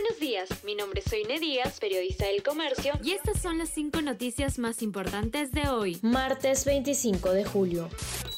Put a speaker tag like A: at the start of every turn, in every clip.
A: Buenos días, mi nombre es Soine Díaz, periodista del Comercio,
B: y estas son las cinco noticias más importantes de hoy,
C: martes 25 de julio.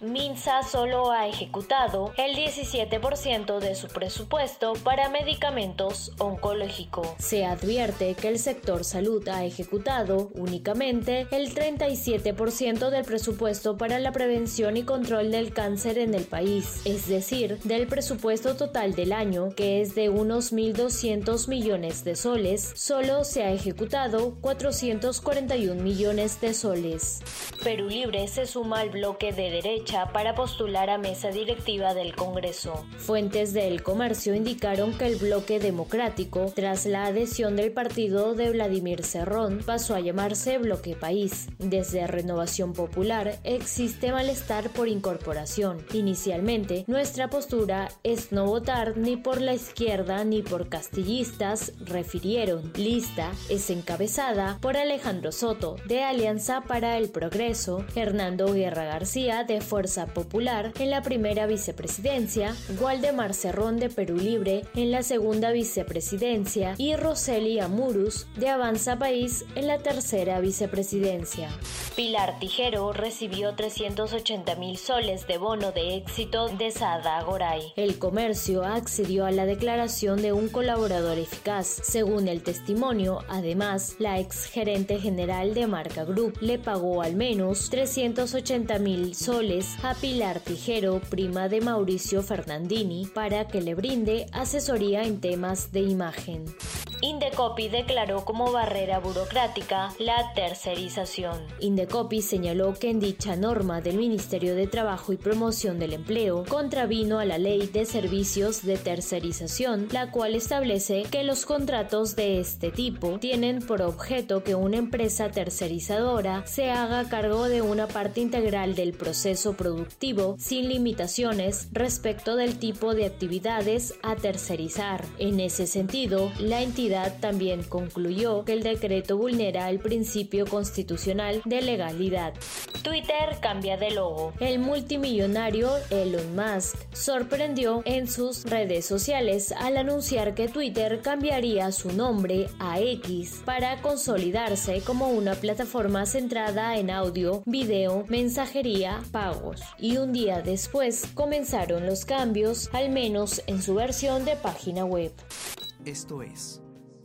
C: Minsa solo ha ejecutado el 17% de su presupuesto para medicamentos oncológicos. Se advierte que el sector salud ha ejecutado únicamente el 37% del presupuesto para la prevención y control del cáncer en el país, es decir, del presupuesto total del año, que es de unos 1.200 millones de soles, solo se ha ejecutado 441 millones de soles. Perú Libre se suma al bloque de derecha para postular a mesa directiva del Congreso. Fuentes del comercio indicaron que el bloque democrático, tras la adhesión del partido de Vladimir Cerrón, pasó a llamarse Bloque País. Desde Renovación Popular existe malestar por incorporación. Inicialmente, nuestra postura es no votar ni por la izquierda ni por refirieron. Lista es encabezada por Alejandro Soto, de Alianza para el Progreso, Hernando Guerra García, de Fuerza Popular en la primera vicepresidencia, Waldemar Cerrón de Perú Libre en la segunda vicepresidencia y Roseli Amurus de Avanza País en la tercera vicepresidencia. Pilar Tijero recibió 380 mil soles de bono de éxito de Sada Goray. El comercio accedió a la declaración de un colaborador Según el testimonio, además, la ex gerente general de Marca Group le pagó al menos 380 mil soles a Pilar Tijero, prima de Mauricio Fernandini, para que le brinde asesoría en temas de imagen. Indecopi declaró como barrera burocrática la tercerización. Indecopi señaló que en dicha norma del Ministerio de Trabajo y Promoción del Empleo contravino a la Ley de Servicios de Tercerización, la cual establece que los contratos de este tipo tienen por objeto que una empresa tercerizadora se haga cargo de una parte integral del proceso productivo sin limitaciones respecto del tipo de actividades a tercerizar. En ese sentido, la entidad también concluyó que el decreto vulnera el principio constitucional de legalidad. Twitter cambia de logo. El multimillonario Elon Musk sorprendió en sus redes sociales al anunciar que Twitter cambiaría su nombre a X para consolidarse como una plataforma centrada en audio, video, mensajería, pagos. Y un día después comenzaron los cambios, al menos en su versión de página web.
D: Esto es